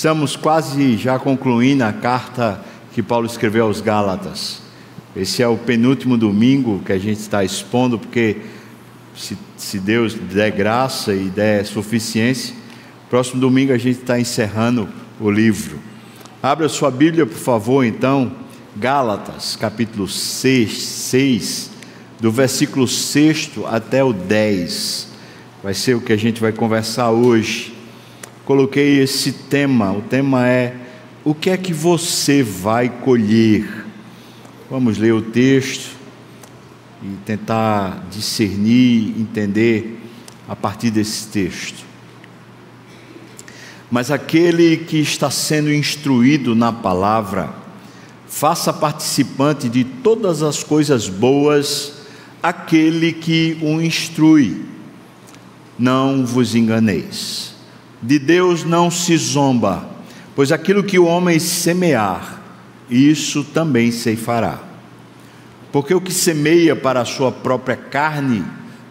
Estamos quase já concluindo a carta que Paulo escreveu aos Gálatas. Esse é o penúltimo domingo que a gente está expondo, porque se, se Deus der graça e der suficiência, próximo domingo a gente está encerrando o livro. Abra sua Bíblia, por favor, então, Gálatas, capítulo 6, 6, do versículo 6 até o 10. Vai ser o que a gente vai conversar hoje. Coloquei esse tema, o tema é: o que é que você vai colher? Vamos ler o texto e tentar discernir, entender a partir desse texto. Mas aquele que está sendo instruído na palavra, faça participante de todas as coisas boas aquele que o instrui. Não vos enganeis. De Deus não se zomba, pois aquilo que o homem semear, isso também ceifará. Porque o que semeia para a sua própria carne,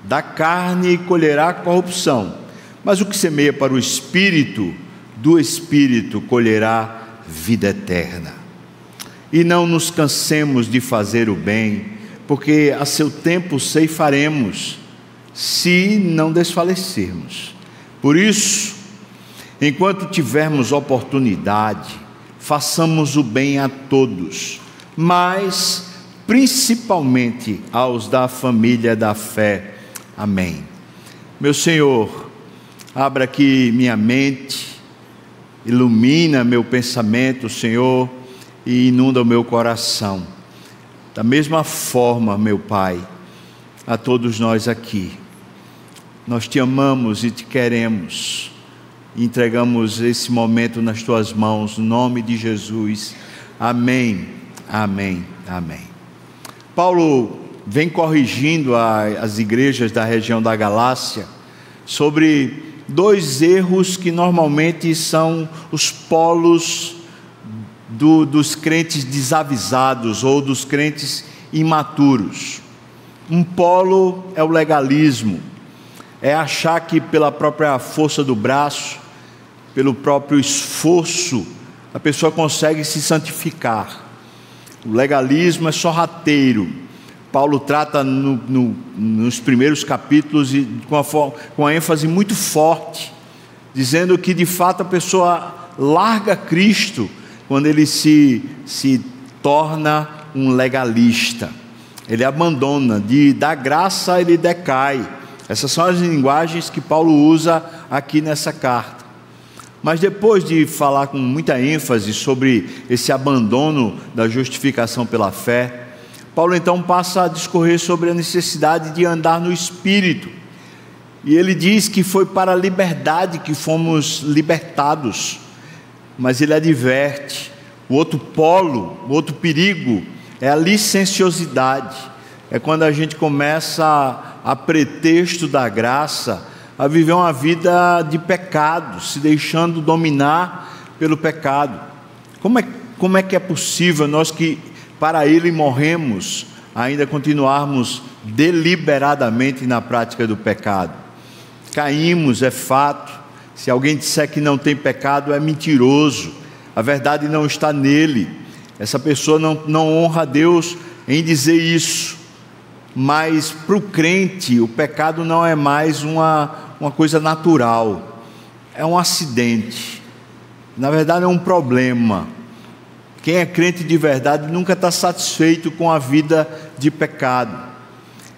da carne colherá corrupção, mas o que semeia para o espírito, do espírito colherá vida eterna. E não nos cansemos de fazer o bem, porque a seu tempo ceifaremos, se não desfalecermos. Por isso, enquanto tivermos oportunidade, façamos o bem a todos, mas principalmente aos da família da fé. Amém. Meu Senhor, abra aqui minha mente, ilumina meu pensamento, Senhor, e inunda o meu coração. Da mesma forma, meu Pai, a todos nós aqui, nós te amamos e te queremos. Entregamos esse momento nas tuas mãos, no nome de Jesus. Amém, amém, amém. Paulo vem corrigindo a, as igrejas da região da Galácia sobre dois erros que normalmente são os polos do, dos crentes desavisados ou dos crentes imaturos. Um polo é o legalismo, é achar que pela própria força do braço, pelo próprio esforço, a pessoa consegue se santificar. O legalismo é sorrateiro. Paulo trata no, no, nos primeiros capítulos e com, a, com a ênfase muito forte, dizendo que de fato a pessoa larga Cristo quando ele se, se torna um legalista. Ele abandona, de da graça ele decai. Essas são as linguagens que Paulo usa aqui nessa carta. Mas depois de falar com muita ênfase sobre esse abandono da justificação pela fé, Paulo então passa a discorrer sobre a necessidade de andar no espírito. E ele diz que foi para a liberdade que fomos libertados. Mas ele adverte: o outro polo, o outro perigo é a licenciosidade. É quando a gente começa a, a pretexto da graça a viver uma vida de pecado, se deixando dominar pelo pecado. Como é, como é que é possível nós que para Ele morremos, ainda continuarmos deliberadamente na prática do pecado? Caímos, é fato. Se alguém disser que não tem pecado, é mentiroso. A verdade não está nele. Essa pessoa não, não honra a Deus em dizer isso. Mas para o crente, o pecado não é mais uma, uma coisa natural, é um acidente, na verdade é um problema. Quem é crente de verdade nunca está satisfeito com a vida de pecado.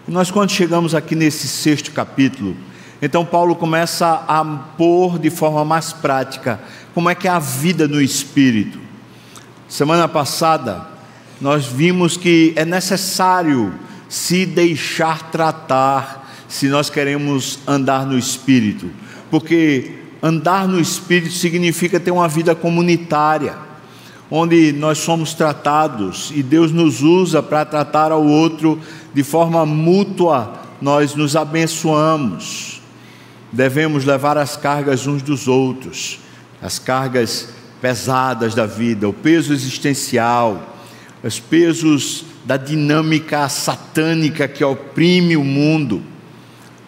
E nós, quando chegamos aqui nesse sexto capítulo, então Paulo começa a pôr de forma mais prática como é que é a vida no espírito. Semana passada, nós vimos que é necessário se deixar tratar se nós queremos andar no Espírito, porque andar no Espírito significa ter uma vida comunitária, onde nós somos tratados e Deus nos usa para tratar ao outro de forma mútua, nós nos abençoamos. Devemos levar as cargas uns dos outros, as cargas pesadas da vida, o peso existencial, os pesos da dinâmica satânica que oprime o mundo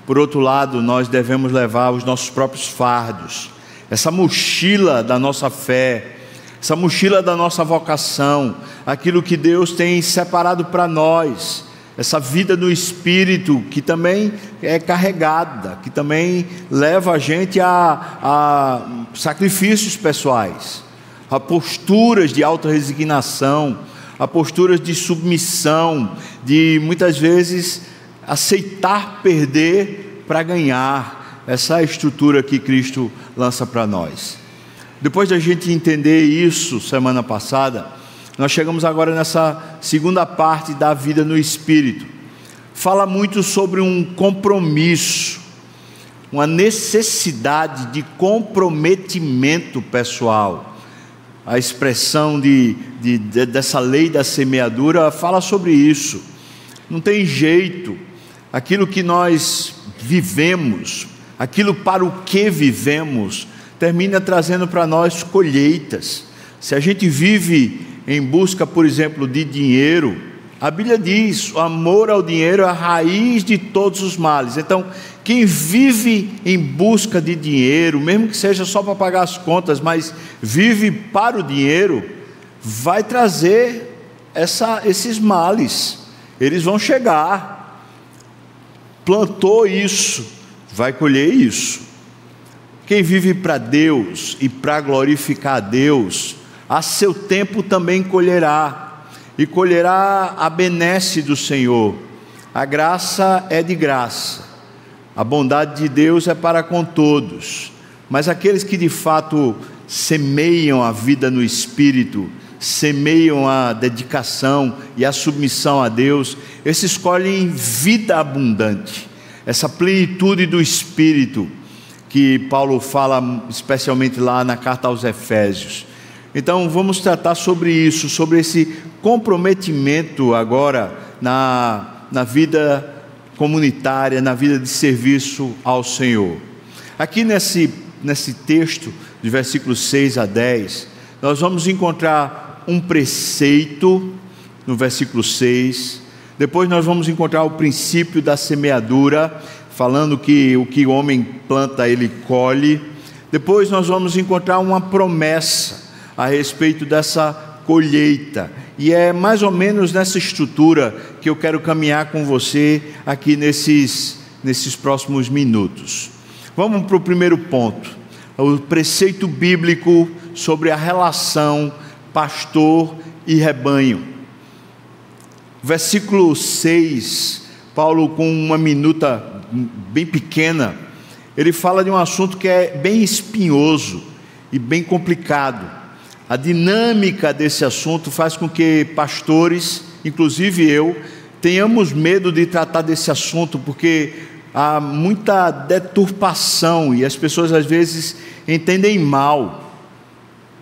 por outro lado, nós devemos levar os nossos próprios fardos, essa mochila da nossa fé, essa mochila da nossa vocação, aquilo que Deus tem separado para nós, essa vida no espírito que também é carregada, que também leva a gente a, a sacrifícios pessoais, a posturas de auto resignação, a posturas de submissão, de muitas vezes aceitar perder para ganhar essa é a estrutura que Cristo lança para nós. Depois da gente entender isso semana passada, nós chegamos agora nessa segunda parte da vida no Espírito. Fala muito sobre um compromisso, uma necessidade de comprometimento pessoal. A expressão de, de, de, dessa lei da semeadura fala sobre isso. Não tem jeito, aquilo que nós vivemos, aquilo para o que vivemos, termina trazendo para nós colheitas. Se a gente vive em busca, por exemplo, de dinheiro, a Bíblia diz: o amor ao dinheiro é a raiz de todos os males. Então, quem vive em busca de dinheiro, mesmo que seja só para pagar as contas, mas vive para o dinheiro, vai trazer essa, esses males. Eles vão chegar. Plantou isso, vai colher isso. Quem vive para Deus e para glorificar a Deus, a seu tempo também colherá, e colherá a benesse do Senhor. A graça é de graça, a bondade de Deus é para com todos, mas aqueles que de fato semeiam a vida no Espírito, semeiam a dedicação e a submissão a Deus, esses colhem vida abundante essa plenitude do Espírito que Paulo fala especialmente lá na carta aos Efésios. Então vamos tratar sobre isso, sobre esse comprometimento agora na, na vida comunitária, na vida de serviço ao Senhor. Aqui nesse, nesse texto, de versículos 6 a 10, nós vamos encontrar um preceito no versículo 6, depois nós vamos encontrar o princípio da semeadura, falando que o que o homem planta, ele colhe. Depois nós vamos encontrar uma promessa a respeito dessa colheita. E é mais ou menos nessa estrutura que eu quero caminhar com você aqui nesses, nesses próximos minutos. Vamos para o primeiro ponto: o preceito bíblico sobre a relação pastor e rebanho versículo 6, Paulo, com uma minuta bem pequena, ele fala de um assunto que é bem espinhoso e bem complicado. A dinâmica desse assunto faz com que pastores, inclusive eu, tenhamos medo de tratar desse assunto, porque há muita deturpação e as pessoas às vezes entendem mal.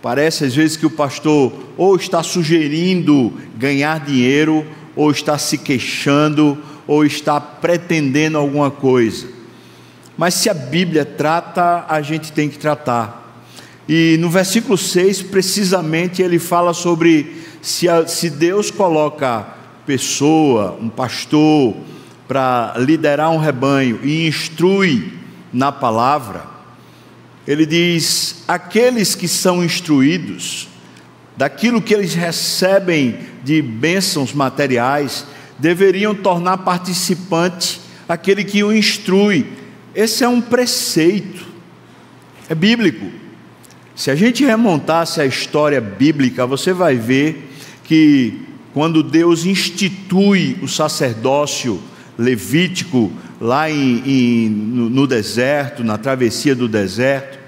Parece às vezes que o pastor ou está sugerindo ganhar dinheiro ou está se queixando, ou está pretendendo alguma coisa. Mas se a Bíblia trata, a gente tem que tratar. E no versículo 6, precisamente, ele fala sobre se, a, se Deus coloca pessoa, um pastor, para liderar um rebanho e instrui na palavra, ele diz: aqueles que são instruídos, daquilo que eles recebem de bênçãos materiais, deveriam tornar participante aquele que o instrui. Esse é um preceito, é bíblico. Se a gente remontasse a história bíblica, você vai ver que quando Deus institui o sacerdócio levítico lá em, em, no, no deserto, na travessia do deserto,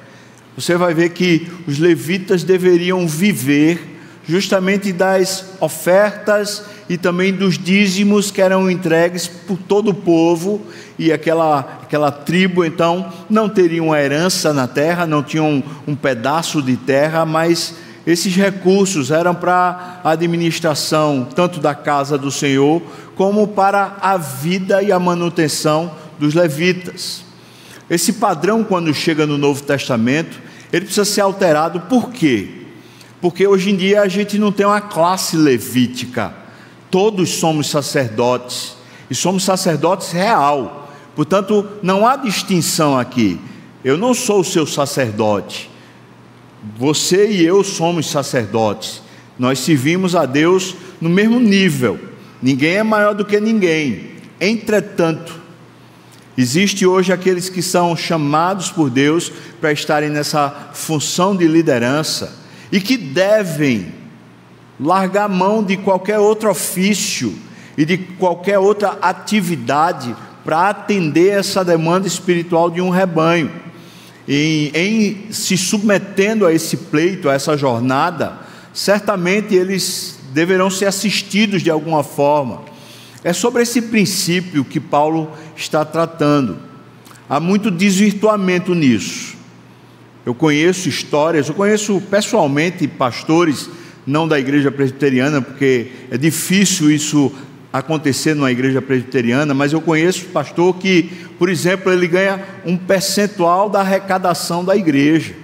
você vai ver que os levitas deveriam viver justamente das ofertas e também dos dízimos que eram entregues por todo o povo, e aquela, aquela tribo então não teria uma herança na terra, não tinham um, um pedaço de terra, mas esses recursos eram para a administração tanto da casa do Senhor, como para a vida e a manutenção dos levitas. Esse padrão, quando chega no Novo Testamento, ele precisa ser alterado, por quê? porque hoje em dia a gente não tem uma classe levítica, todos somos sacerdotes, e somos sacerdotes real, portanto, não há distinção aqui. Eu não sou o seu sacerdote, Você e eu somos sacerdotes. Nós servimos a Deus no mesmo nível. Ninguém é maior do que ninguém. Entretanto, existe hoje aqueles que são chamados por Deus para estarem nessa função de liderança e que devem largar mão de qualquer outro ofício e de qualquer outra atividade para atender essa demanda espiritual de um rebanho. E, em se submetendo a esse pleito, a essa jornada, certamente eles deverão ser assistidos de alguma forma. É sobre esse princípio que Paulo está tratando. Há muito desvirtuamento nisso. Eu conheço histórias, eu conheço pessoalmente pastores, não da igreja presbiteriana, porque é difícil isso acontecer numa igreja presbiteriana, mas eu conheço pastor que, por exemplo, ele ganha um percentual da arrecadação da igreja,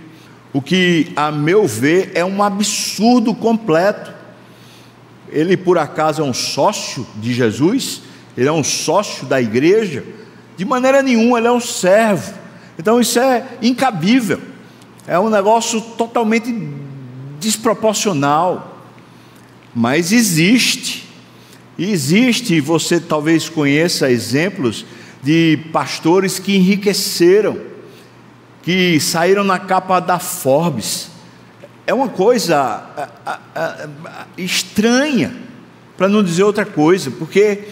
o que, a meu ver, é um absurdo completo. Ele, por acaso, é um sócio de Jesus? Ele é um sócio da igreja? De maneira nenhuma, ele é um servo. Então, isso é incabível, é um negócio totalmente desproporcional, mas existe. E existe, você talvez conheça exemplos de pastores que enriqueceram, que saíram na capa da Forbes. É uma coisa estranha, para não dizer outra coisa, porque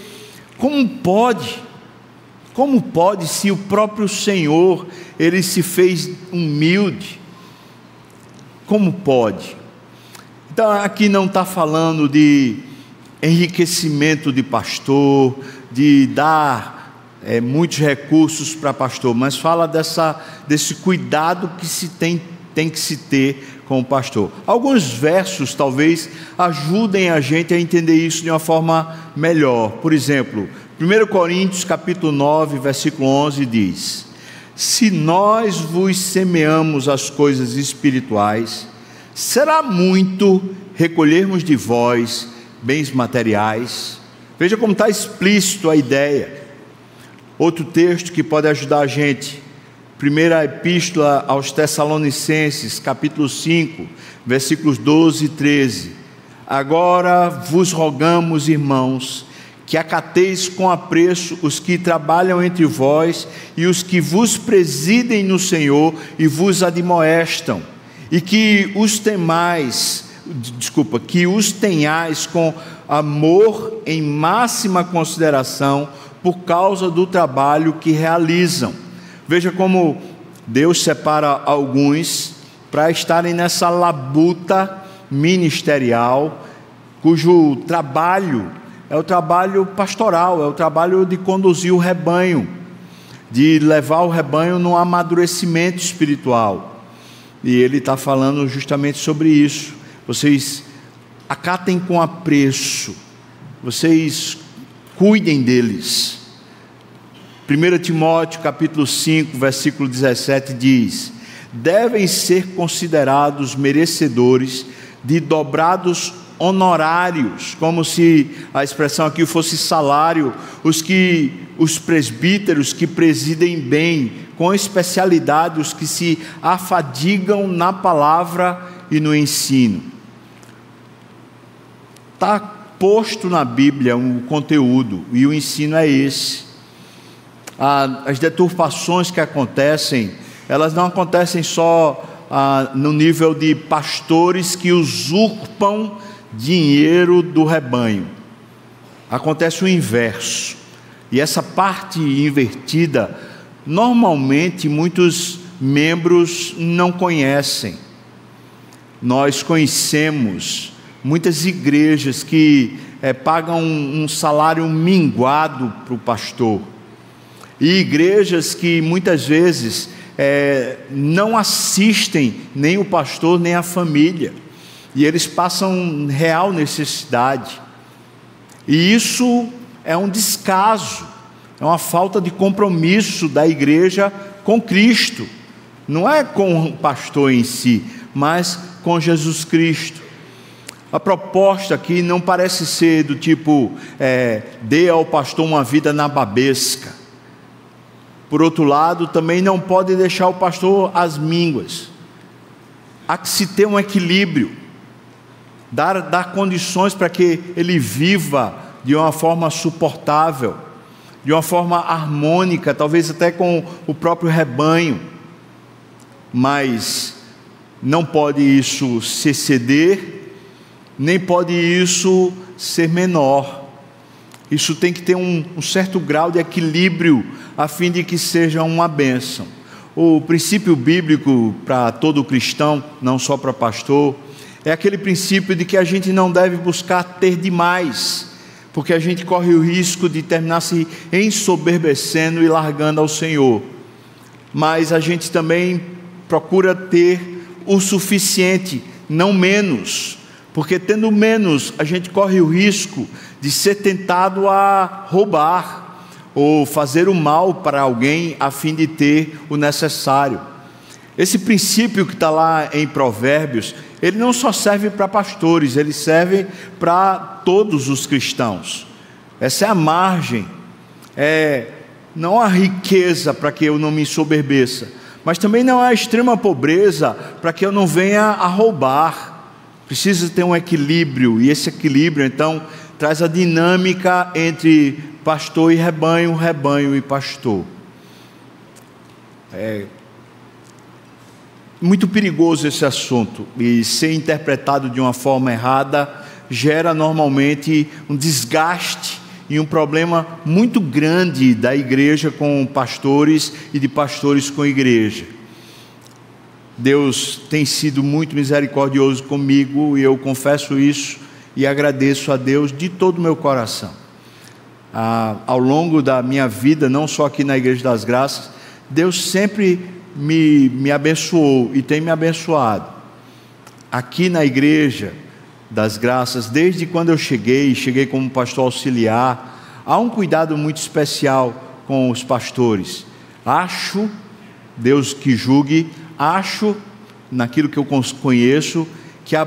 como pode, como pode se o próprio Senhor, ele se fez humilde, como pode? Então aqui não está falando de enriquecimento de pastor, de dar é, muitos recursos para pastor, mas fala dessa, desse cuidado que se tem, tem que se ter com o pastor. Alguns versos talvez ajudem a gente a entender isso de uma forma melhor. Por exemplo, 1 Coríntios capítulo 9, versículo 11 diz: Se nós vos semeamos as coisas espirituais, será muito recolhermos de vós bens materiais. Veja como está explícito a ideia. Outro texto que pode ajudar a gente. Primeira epístola aos Tessalonicenses, capítulo 5, versículos 12 e 13. Agora vos rogamos, irmãos, que acateis com apreço os que trabalham entre vós e os que vos presidem no Senhor e vos admoestam, e que os temais desculpa, que os tenhais com amor em máxima consideração por causa do trabalho que realizam. Veja como Deus separa alguns para estarem nessa labuta ministerial, cujo trabalho é o trabalho pastoral, é o trabalho de conduzir o rebanho, de levar o rebanho no amadurecimento espiritual. E ele está falando justamente sobre isso vocês acatem com apreço, vocês cuidem deles. 1 Timóteo capítulo 5, versículo 17 diz: devem ser considerados merecedores de dobrados honorários, como se a expressão aqui fosse salário, os que os presbíteros que presidem bem, com especialidade os que se afadigam na palavra e no ensino. Está posto na Bíblia o conteúdo e o ensino é esse. as deturpações que acontecem, elas não acontecem só no nível de pastores que usurpam dinheiro do rebanho. Acontece o inverso. E essa parte invertida, normalmente muitos membros não conhecem. Nós conhecemos muitas igrejas que é, pagam um, um salário minguado para o pastor, e igrejas que muitas vezes é, não assistem nem o pastor nem a família, e eles passam real necessidade, e isso é um descaso, é uma falta de compromisso da igreja com Cristo, não é com o pastor em si, mas com Jesus Cristo. A proposta aqui não parece ser do tipo, é, dê ao pastor uma vida na babesca. Por outro lado, também não pode deixar o pastor às mínguas. há que se ter um equilíbrio, dar, dar condições para que ele viva de uma forma suportável, de uma forma harmônica, talvez até com o próprio rebanho, mas não pode isso se exceder, nem pode isso ser menor. Isso tem que ter um, um certo grau de equilíbrio, a fim de que seja uma bênção. O princípio bíblico para todo cristão, não só para pastor, é aquele princípio de que a gente não deve buscar ter demais, porque a gente corre o risco de terminar se ensoberbecendo e largando ao Senhor. Mas a gente também procura ter o suficiente, não menos, porque tendo menos, a gente corre o risco de ser tentado a roubar ou fazer o mal para alguém a fim de ter o necessário. Esse princípio que está lá em Provérbios, ele não só serve para pastores, ele serve para todos os cristãos. Essa é a margem, é não a riqueza para que eu não me soberbeça, mas também não a extrema pobreza para que eu não venha a roubar. Precisa ter um equilíbrio, e esse equilíbrio então traz a dinâmica entre pastor e rebanho, rebanho e pastor. É muito perigoso esse assunto e ser interpretado de uma forma errada gera normalmente um desgaste e um problema muito grande da igreja com pastores e de pastores com igreja. Deus tem sido muito misericordioso comigo e eu confesso isso e agradeço a Deus de todo o meu coração ah, ao longo da minha vida, não só aqui na Igreja das Graças, Deus sempre me, me abençoou e tem me abençoado. Aqui na Igreja das Graças, desde quando eu cheguei, cheguei como pastor auxiliar, há um cuidado muito especial com os pastores. Acho, Deus que julgue, acho, naquilo que eu conheço, que a,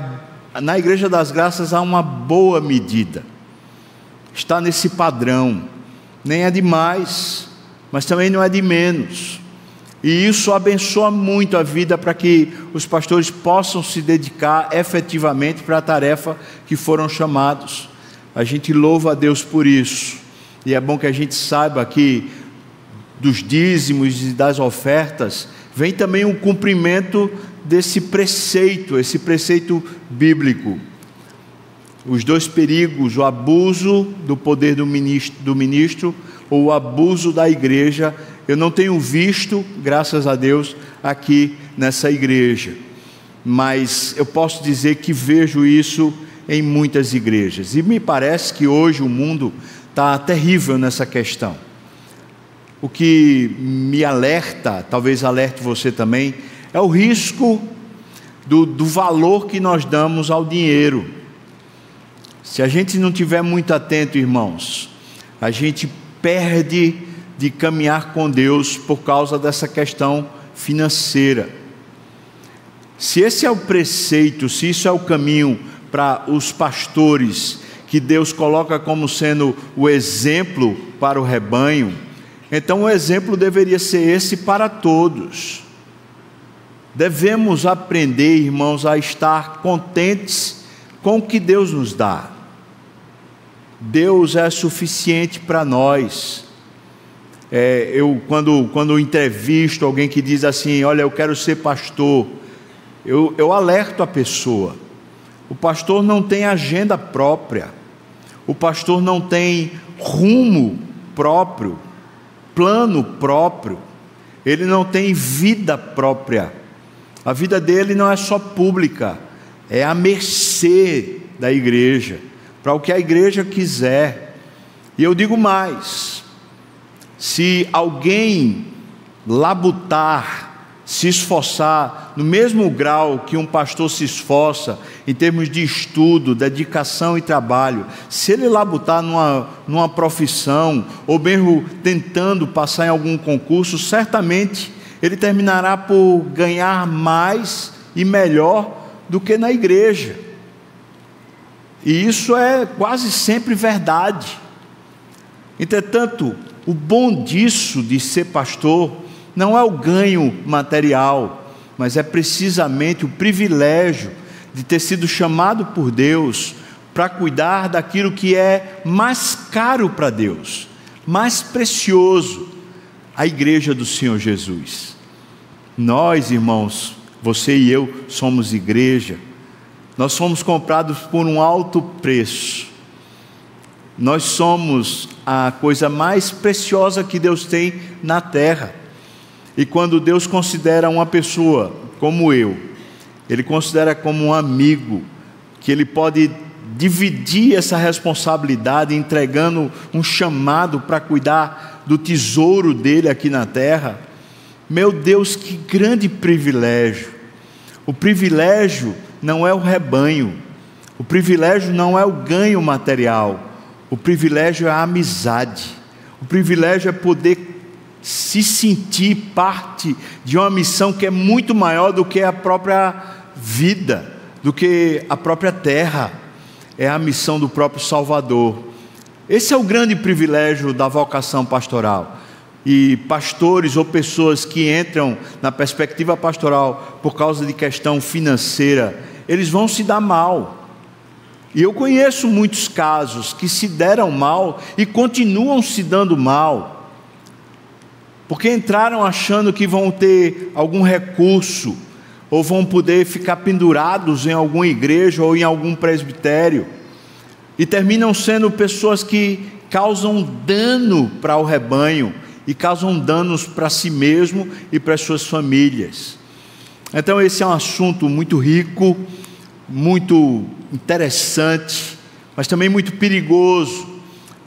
na Igreja das Graças há uma boa medida está nesse padrão. Nem é de mais, mas também não é de menos. E isso abençoa muito a vida para que os pastores possam se dedicar efetivamente para a tarefa que foram chamados. A gente louva a Deus por isso. E é bom que a gente saiba que dos dízimos e das ofertas vem também o cumprimento desse preceito, esse preceito bíblico. Os dois perigos, o abuso do poder do ministro, do ministro ou o abuso da igreja, eu não tenho visto, graças a Deus, aqui nessa igreja, mas eu posso dizer que vejo isso em muitas igrejas, e me parece que hoje o mundo está terrível nessa questão. O que me alerta, talvez alerte você também, é o risco do, do valor que nós damos ao dinheiro se a gente não tiver muito atento, irmãos, a gente perde de caminhar com Deus por causa dessa questão financeira. Se esse é o preceito, se isso é o caminho para os pastores que Deus coloca como sendo o exemplo para o rebanho, então o exemplo deveria ser esse para todos. Devemos aprender, irmãos, a estar contentes com o que Deus nos dá. Deus é suficiente para nós. É, eu, quando, quando entrevisto alguém que diz assim: Olha, eu quero ser pastor, eu, eu alerto a pessoa. O pastor não tem agenda própria, o pastor não tem rumo próprio, plano próprio, ele não tem vida própria. A vida dele não é só pública, é a mercê da igreja para o que a igreja quiser. E eu digo mais: se alguém labutar, se esforçar no mesmo grau que um pastor se esforça em termos de estudo, dedicação e trabalho, se ele labutar numa, numa profissão, ou mesmo tentando passar em algum concurso, certamente ele terminará por ganhar mais e melhor do que na igreja. E isso é quase sempre verdade. Entretanto, o bom disso de ser pastor não é o ganho material, mas é precisamente o privilégio de ter sido chamado por Deus para cuidar daquilo que é mais caro para Deus, mais precioso, a igreja do Senhor Jesus. Nós, irmãos, você e eu somos igreja, nós somos comprados por um alto preço, nós somos a coisa mais preciosa que Deus tem na terra. E quando Deus considera uma pessoa como eu, Ele considera como um amigo, que Ele pode dividir essa responsabilidade, entregando um chamado para cuidar do tesouro dele aqui na terra. Meu Deus, que grande privilégio! O privilégio não é o rebanho, o privilégio não é o ganho material, o privilégio é a amizade, o privilégio é poder se sentir parte de uma missão que é muito maior do que a própria vida, do que a própria terra, é a missão do próprio Salvador. Esse é o grande privilégio da vocação pastoral. E pastores ou pessoas que entram na perspectiva pastoral por causa de questão financeira, eles vão se dar mal. E eu conheço muitos casos que se deram mal e continuam se dando mal porque entraram achando que vão ter algum recurso, ou vão poder ficar pendurados em alguma igreja ou em algum presbitério, e terminam sendo pessoas que causam dano para o rebanho e causam danos para si mesmo e para suas famílias. Então, esse é um assunto muito rico, muito interessante, mas também muito perigoso.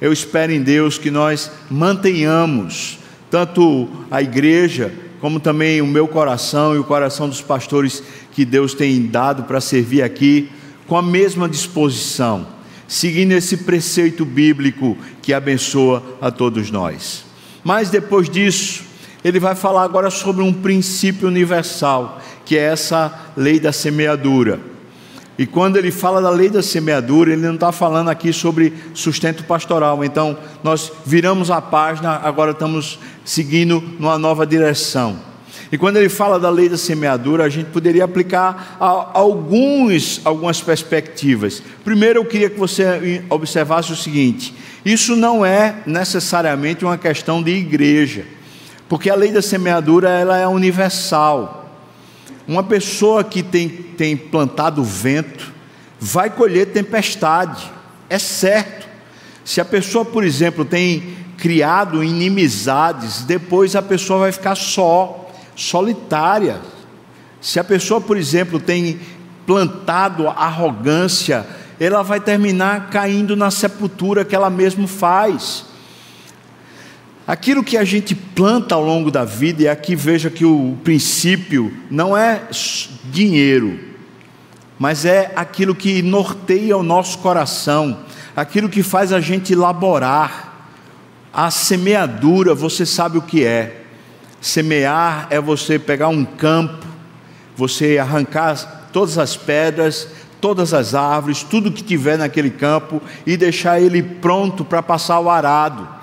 Eu espero em Deus que nós mantenhamos tanto a igreja, como também o meu coração e o coração dos pastores que Deus tem dado para servir aqui, com a mesma disposição, seguindo esse preceito bíblico que abençoa a todos nós. Mas depois disso, ele vai falar agora sobre um princípio universal, que é essa lei da semeadura. E quando ele fala da lei da semeadura, ele não está falando aqui sobre sustento pastoral. Então, nós viramos a página, agora estamos seguindo numa nova direção. E quando ele fala da lei da semeadura, a gente poderia aplicar alguns, algumas perspectivas. Primeiro, eu queria que você observasse o seguinte: isso não é necessariamente uma questão de igreja, porque a lei da semeadura ela é universal. Uma pessoa que tem, tem plantado vento vai colher tempestade, é certo. Se a pessoa, por exemplo, tem criado inimizades, depois a pessoa vai ficar só, solitária. Se a pessoa, por exemplo, tem plantado arrogância, ela vai terminar caindo na sepultura que ela mesma faz. Aquilo que a gente planta ao longo da vida, e aqui veja que o princípio não é dinheiro, mas é aquilo que norteia o nosso coração, aquilo que faz a gente elaborar. A semeadura, você sabe o que é. Semear é você pegar um campo, você arrancar todas as pedras, todas as árvores, tudo que tiver naquele campo e deixar ele pronto para passar o arado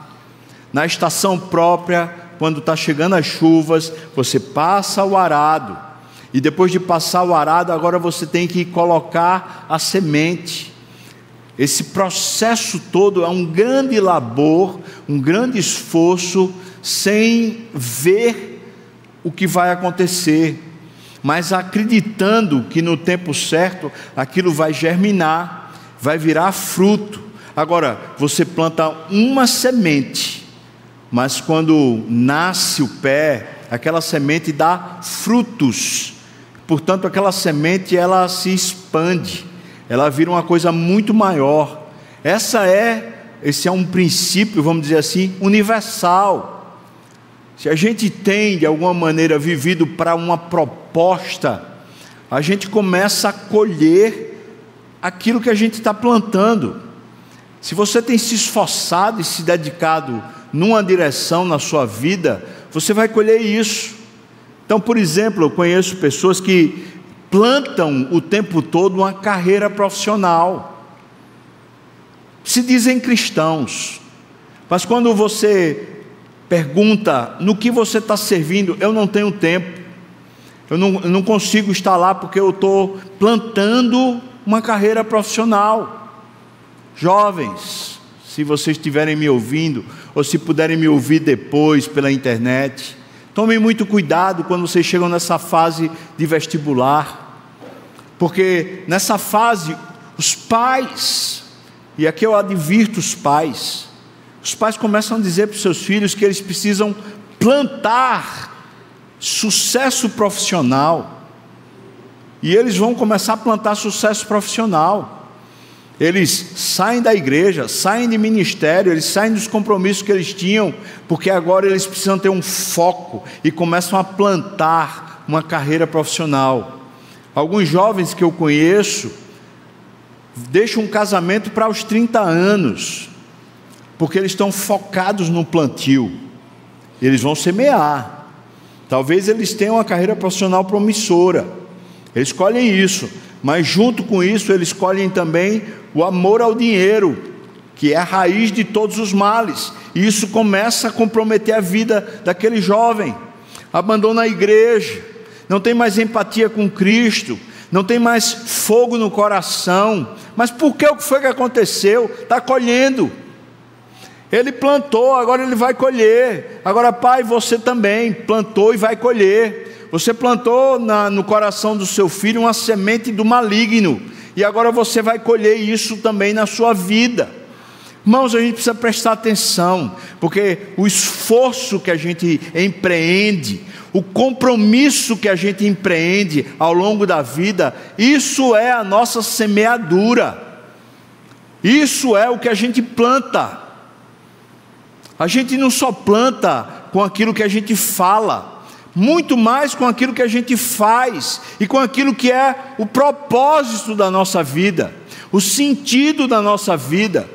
na estação própria, quando está chegando as chuvas, você passa o arado, e depois de passar o arado, agora você tem que colocar a semente. Esse processo todo é um grande labor, um grande esforço, sem ver o que vai acontecer, mas acreditando que no tempo certo aquilo vai germinar, vai virar fruto. Agora, você planta uma semente, mas quando nasce o pé, aquela semente dá frutos. Portanto, aquela semente ela se expande, ela vira uma coisa muito maior. Essa é, esse é um princípio, vamos dizer assim, universal. Se a gente tem de alguma maneira vivido para uma proposta, a gente começa a colher aquilo que a gente está plantando. Se você tem se esforçado e se dedicado numa direção na sua vida, você vai colher isso. Então, por exemplo, eu conheço pessoas que plantam o tempo todo uma carreira profissional. Se dizem cristãos, mas quando você pergunta no que você está servindo, eu não tenho tempo. eu não, eu não consigo estar lá porque eu estou plantando uma carreira profissional. Jovens, se vocês estiverem me ouvindo, ou se puderem me ouvir depois pela internet, tomem muito cuidado quando vocês chegam nessa fase de vestibular, porque nessa fase, os pais, e aqui eu advirto os pais, os pais começam a dizer para os seus filhos que eles precisam plantar sucesso profissional. E eles vão começar a plantar sucesso profissional. Eles saem da igreja, saem de ministério, eles saem dos compromissos que eles tinham, porque agora eles precisam ter um foco e começam a plantar uma carreira profissional. Alguns jovens que eu conheço deixam um casamento para os 30 anos, porque eles estão focados no plantio. Eles vão semear. Talvez eles tenham uma carreira profissional promissora. Eles escolhem isso, mas junto com isso eles escolhem também o amor ao dinheiro, que é a raiz de todos os males. E isso começa a comprometer a vida daquele jovem. Abandona a igreja, não tem mais empatia com Cristo, não tem mais fogo no coração. Mas por que o que foi que aconteceu? Está colhendo. Ele plantou, agora ele vai colher. Agora, pai, você também plantou e vai colher. Você plantou na, no coração do seu filho uma semente do maligno e agora você vai colher isso também na sua vida. Irmãos, a gente precisa prestar atenção, porque o esforço que a gente empreende, o compromisso que a gente empreende ao longo da vida, isso é a nossa semeadura, isso é o que a gente planta. A gente não só planta com aquilo que a gente fala, muito mais com aquilo que a gente faz e com aquilo que é o propósito da nossa vida, o sentido da nossa vida.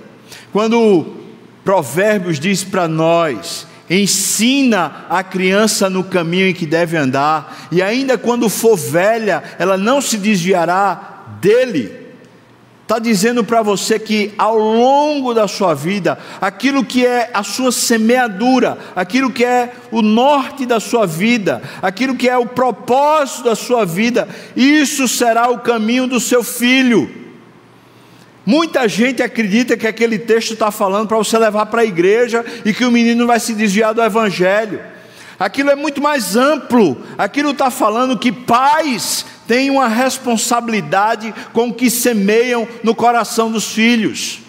Quando Provérbios diz para nós: ensina a criança no caminho em que deve andar, e ainda quando for velha, ela não se desviará dele está dizendo para você que ao longo da sua vida, aquilo que é a sua semeadura, aquilo que é o norte da sua vida, aquilo que é o propósito da sua vida, isso será o caminho do seu filho. Muita gente acredita que aquele texto está falando para você levar para a igreja e que o menino vai se desviar do evangelho. Aquilo é muito mais amplo. Aquilo está falando que pais têm uma responsabilidade com o que semeiam no coração dos filhos.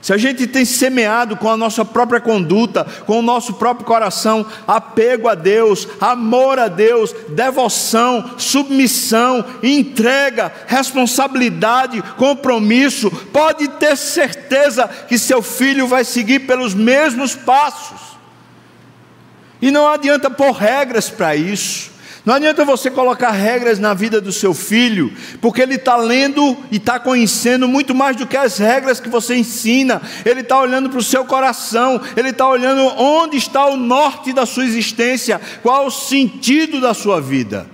Se a gente tem semeado com a nossa própria conduta, com o nosso próprio coração, apego a Deus, amor a Deus, devoção, submissão, entrega, responsabilidade, compromisso, pode ter certeza que seu filho vai seguir pelos mesmos passos. E não adianta pôr regras para isso. Não adianta você colocar regras na vida do seu filho, porque ele está lendo e está conhecendo muito mais do que as regras que você ensina. Ele está olhando para o seu coração, ele está olhando onde está o norte da sua existência, qual o sentido da sua vida.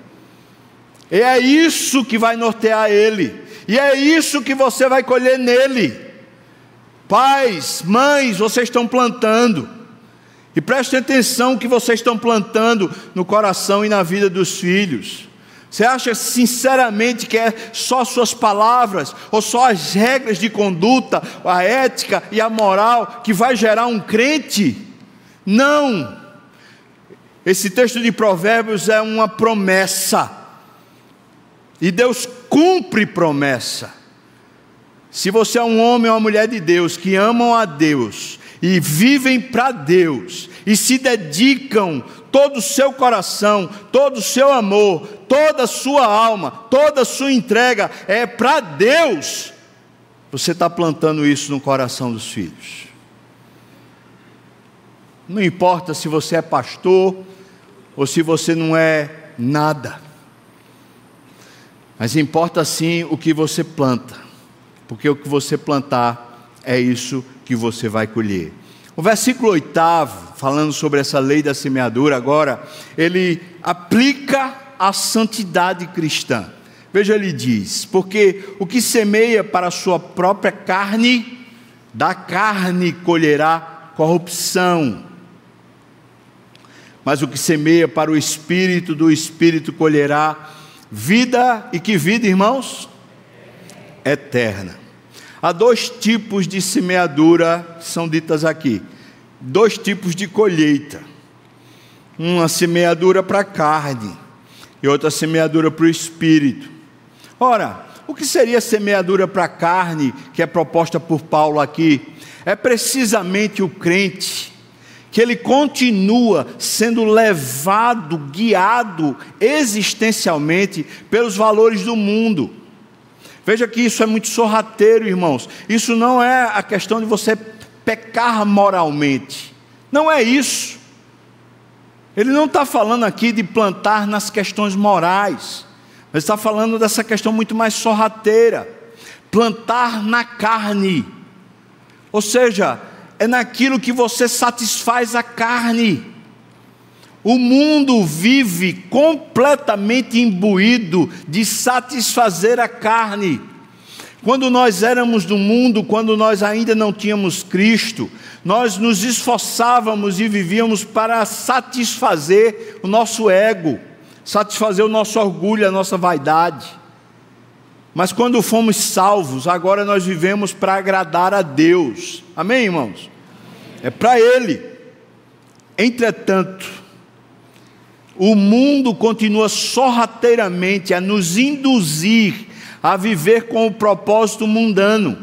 E é isso que vai nortear ele, e é isso que você vai colher nele. Pais, mães, vocês estão plantando. E prestem atenção que vocês estão plantando no coração e na vida dos filhos. Você acha sinceramente que é só suas palavras ou só as regras de conduta, a ética e a moral que vai gerar um crente? Não. Esse texto de Provérbios é uma promessa. E Deus cumpre promessa. Se você é um homem ou uma mulher de Deus que amam a Deus, e vivem para Deus e se dedicam todo o seu coração, todo o seu amor, toda a sua alma, toda a sua entrega é para Deus, você está plantando isso no coração dos filhos. Não importa se você é pastor ou se você não é nada, mas importa sim o que você planta, porque o que você plantar é isso que você vai colher. O versículo oitavo, falando sobre essa lei da semeadura, agora, ele aplica a santidade cristã. Veja, ele diz: Porque o que semeia para a sua própria carne, da carne colherá corrupção. Mas o que semeia para o espírito, do espírito colherá Vida e que vida, irmãos? Eterna. Há dois tipos de semeadura que são ditas aqui, dois tipos de colheita. Uma semeadura para a carne e outra semeadura para o espírito. Ora, o que seria semeadura para a carne, que é proposta por Paulo aqui? É precisamente o crente que ele continua sendo levado, guiado existencialmente pelos valores do mundo. Veja que isso é muito sorrateiro, irmãos. Isso não é a questão de você pecar moralmente. Não é isso. Ele não está falando aqui de plantar nas questões morais. Mas está falando dessa questão muito mais sorrateira. Plantar na carne. Ou seja, é naquilo que você satisfaz a carne. O mundo vive completamente imbuído de satisfazer a carne. Quando nós éramos do mundo, quando nós ainda não tínhamos Cristo, nós nos esforçávamos e vivíamos para satisfazer o nosso ego, satisfazer o nosso orgulho, a nossa vaidade. Mas quando fomos salvos, agora nós vivemos para agradar a Deus. Amém, irmãos? É para Ele. Entretanto, o mundo continua sorrateiramente a nos induzir a viver com o propósito mundano.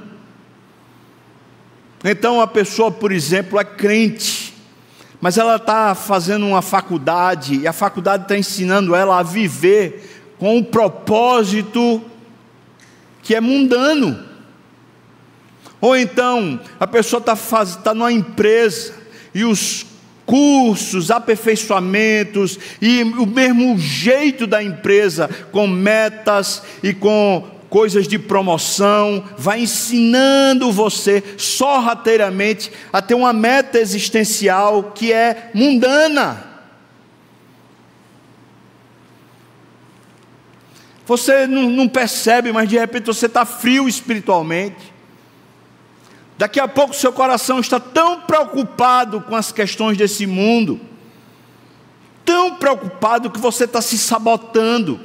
Então, a pessoa, por exemplo, é crente, mas ela está fazendo uma faculdade, e a faculdade está ensinando ela a viver com um propósito que é mundano. Ou então, a pessoa está tá numa empresa e os cursos, aperfeiçoamentos e o mesmo jeito da empresa, com metas e com coisas de promoção, vai ensinando você sorrateiramente a ter uma meta existencial que é mundana. Você não, não percebe, mas de repente você está frio espiritualmente. Daqui a pouco seu coração está tão preocupado com as questões desse mundo, tão preocupado que você está se sabotando.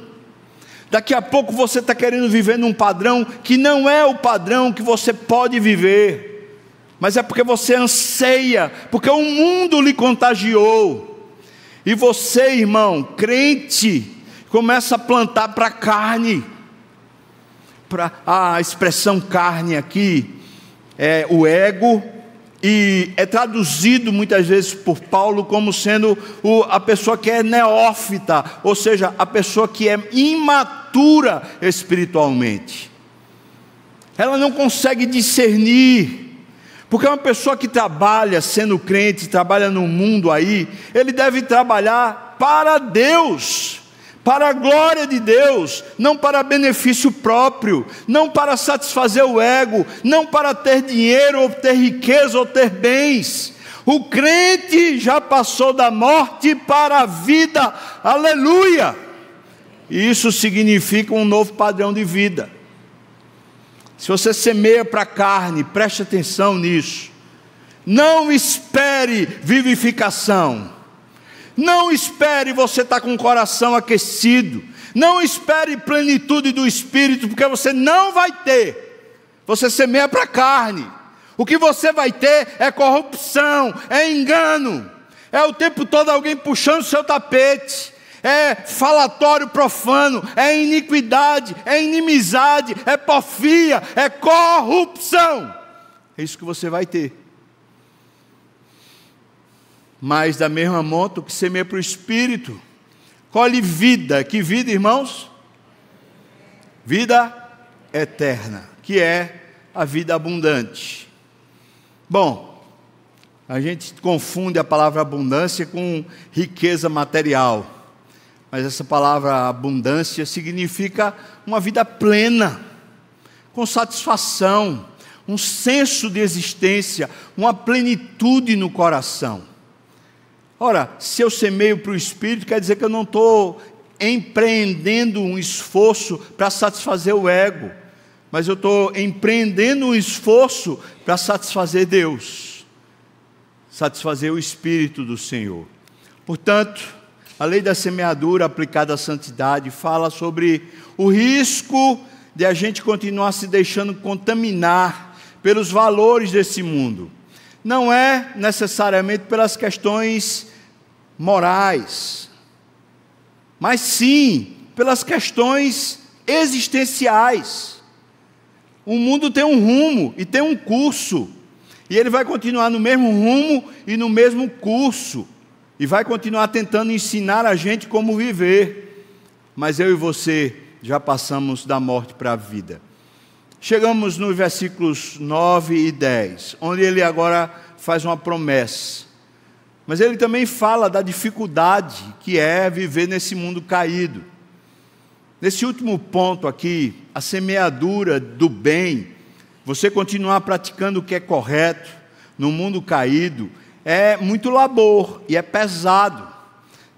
Daqui a pouco você está querendo viver num padrão que não é o padrão que você pode viver, mas é porque você anseia, porque o mundo lhe contagiou. E você, irmão, crente, começa a plantar para carne. Pra, a expressão carne aqui é o ego, e é traduzido muitas vezes por Paulo como sendo o, a pessoa que é neófita, ou seja, a pessoa que é imatura espiritualmente. Ela não consegue discernir, porque uma pessoa que trabalha sendo crente, trabalha no mundo aí, ele deve trabalhar para Deus para a glória de Deus, não para benefício próprio, não para satisfazer o ego, não para ter dinheiro, ou ter riqueza, ou ter bens. O crente já passou da morte para a vida, aleluia! Isso significa um novo padrão de vida. Se você semeia para a carne, preste atenção nisso. Não espere vivificação. Não espere você estar com o coração aquecido. Não espere plenitude do espírito, porque você não vai ter. Você semeia para a carne. O que você vai ter é corrupção, é engano, é o tempo todo alguém puxando o seu tapete, é falatório profano, é iniquidade, é inimizade, é porfia, é corrupção. É isso que você vai ter. Mas da mesma monta, o que semeia para o espírito, colhe vida. Que vida, irmãos? Vida eterna, que é a vida abundante. Bom, a gente confunde a palavra abundância com riqueza material. Mas essa palavra abundância significa uma vida plena, com satisfação, um senso de existência, uma plenitude no coração. Ora, se eu semeio para o espírito, quer dizer que eu não estou empreendendo um esforço para satisfazer o ego, mas eu estou empreendendo um esforço para satisfazer Deus, satisfazer o Espírito do Senhor. Portanto, a lei da semeadura aplicada à santidade fala sobre o risco de a gente continuar se deixando contaminar pelos valores desse mundo. Não é necessariamente pelas questões morais, mas sim pelas questões existenciais. O mundo tem um rumo e tem um curso, e ele vai continuar no mesmo rumo e no mesmo curso, e vai continuar tentando ensinar a gente como viver. Mas eu e você já passamos da morte para a vida. Chegamos nos versículos 9 e 10, onde ele agora faz uma promessa. Mas ele também fala da dificuldade que é viver nesse mundo caído. Nesse último ponto aqui, a semeadura do bem, você continuar praticando o que é correto no mundo caído, é muito labor e é pesado,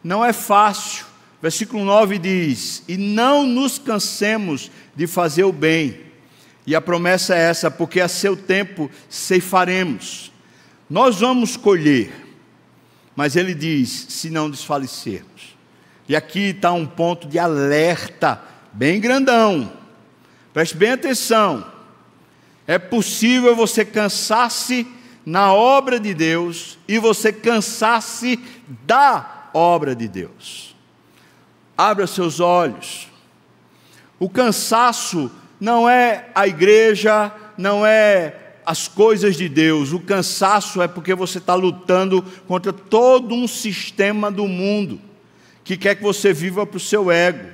não é fácil. Versículo 9 diz: E não nos cansemos de fazer o bem. E a promessa é essa, porque a seu tempo ceifaremos. Nós vamos colher, mas ele diz: se não desfalecermos. E aqui está um ponto de alerta, bem grandão. Preste bem atenção. É possível você cansar-se na obra de Deus e você cansar-se da obra de Deus. Abra seus olhos. O cansaço não é a igreja, não é as coisas de Deus. O cansaço é porque você está lutando contra todo um sistema do mundo que quer que você viva para o seu ego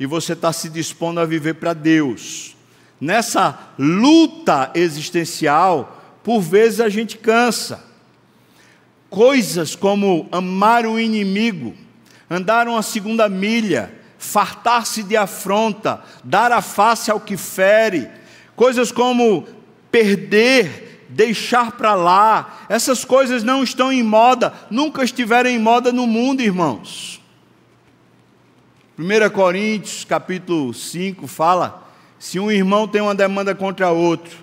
e você está se dispondo a viver para Deus. Nessa luta existencial, por vezes a gente cansa. Coisas como amar o inimigo, andar uma segunda milha, fartar-se de afronta, dar a face ao que fere, coisas como perder, deixar para lá, essas coisas não estão em moda, nunca estiveram em moda no mundo, irmãos. 1 Coríntios, capítulo 5, fala: se um irmão tem uma demanda contra outro,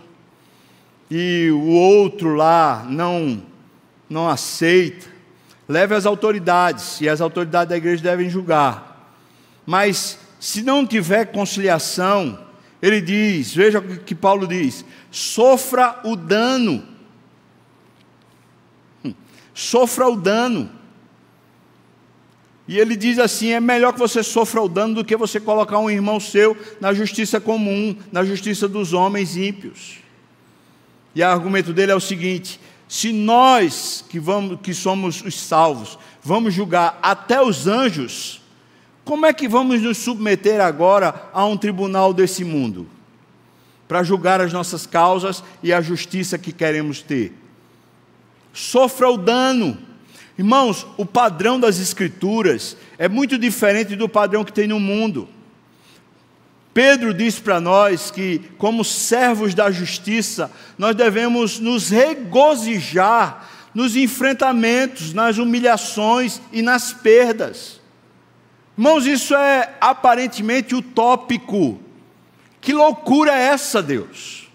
e o outro lá não, não aceita, leve às autoridades, e as autoridades da igreja devem julgar. Mas se não tiver conciliação, ele diz, veja o que Paulo diz: sofra o dano. Hum, sofra o dano. E ele diz assim: é melhor que você sofra o dano do que você colocar um irmão seu na justiça comum, na justiça dos homens ímpios. E o argumento dele é o seguinte: se nós que, vamos, que somos os salvos, vamos julgar até os anjos, como é que vamos nos submeter agora a um tribunal desse mundo? Para julgar as nossas causas e a justiça que queremos ter. Sofra o dano Irmãos, o padrão das Escrituras é muito diferente do padrão que tem no mundo. Pedro diz para nós que, como servos da justiça, nós devemos nos regozijar nos enfrentamentos, nas humilhações e nas perdas. Irmãos, isso é aparentemente utópico. Que loucura é essa, Deus?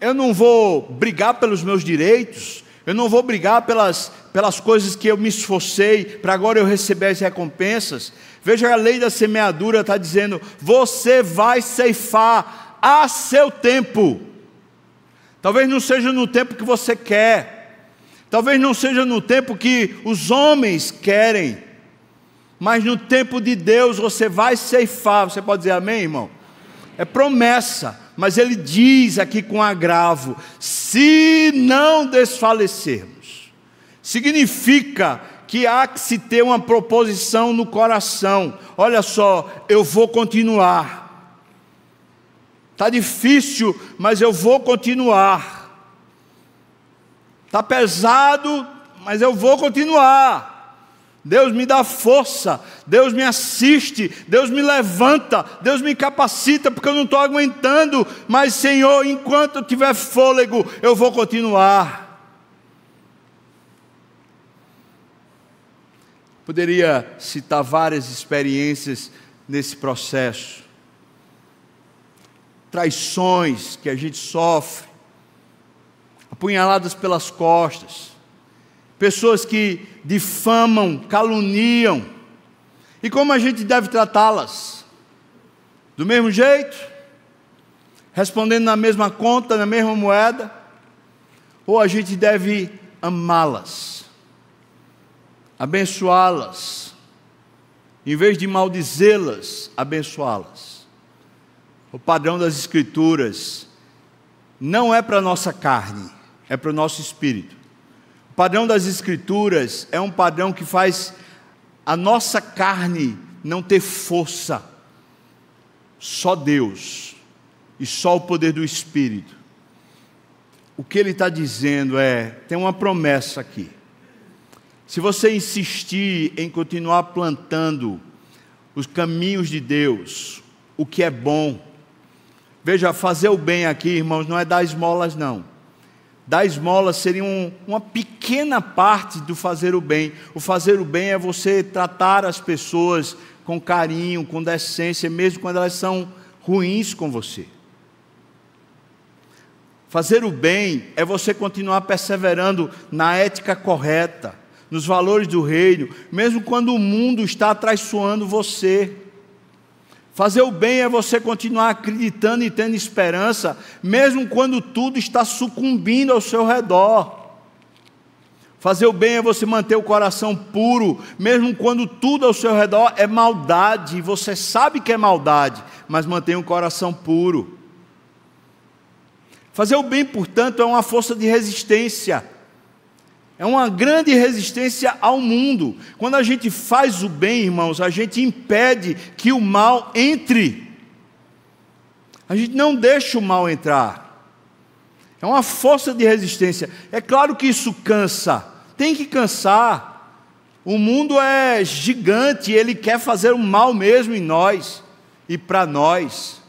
Eu não vou brigar pelos meus direitos, eu não vou brigar pelas, pelas coisas que eu me esforcei para agora eu receber as recompensas. Veja a lei da semeadura está dizendo: você vai ceifar a seu tempo. Talvez não seja no tempo que você quer, talvez não seja no tempo que os homens querem, mas no tempo de Deus você vai ceifar. Você pode dizer amém, irmão? É promessa mas ele diz aqui com agravo: se não desfalecermos, significa que há que se ter uma proposição no coração. Olha só, eu vou continuar. Está difícil, mas eu vou continuar. Está pesado, mas eu vou continuar. Deus me dá força, Deus me assiste, Deus me levanta, Deus me capacita, porque eu não estou aguentando, mas Senhor, enquanto eu tiver fôlego, eu vou continuar. Poderia citar várias experiências nesse processo, traições que a gente sofre, apunhaladas pelas costas, pessoas que difamam, caluniam. E como a gente deve tratá-las? Do mesmo jeito? Respondendo na mesma conta, na mesma moeda? Ou a gente deve amá-las, abençoá-las, em vez de maldizê-las, abençoá-las? O padrão das Escrituras não é para a nossa carne, é para o nosso espírito. O padrão das Escrituras é um padrão que faz a nossa carne não ter força. Só Deus e só o poder do Espírito. O que ele está dizendo é: tem uma promessa aqui. Se você insistir em continuar plantando os caminhos de Deus, o que é bom, veja, fazer o bem aqui, irmãos, não é dar esmolas, não Dar esmola seria um, uma pequena parte do fazer o bem. O fazer o bem é você tratar as pessoas com carinho, com decência, mesmo quando elas são ruins com você. Fazer o bem é você continuar perseverando na ética correta, nos valores do reino, mesmo quando o mundo está atraiçoando você. Fazer o bem é você continuar acreditando e tendo esperança, mesmo quando tudo está sucumbindo ao seu redor. Fazer o bem é você manter o coração puro, mesmo quando tudo ao seu redor é maldade, você sabe que é maldade, mas mantém o coração puro. Fazer o bem, portanto, é uma força de resistência. É uma grande resistência ao mundo. Quando a gente faz o bem, irmãos, a gente impede que o mal entre. A gente não deixa o mal entrar. É uma força de resistência. É claro que isso cansa. Tem que cansar. O mundo é gigante, ele quer fazer o mal mesmo em nós e para nós.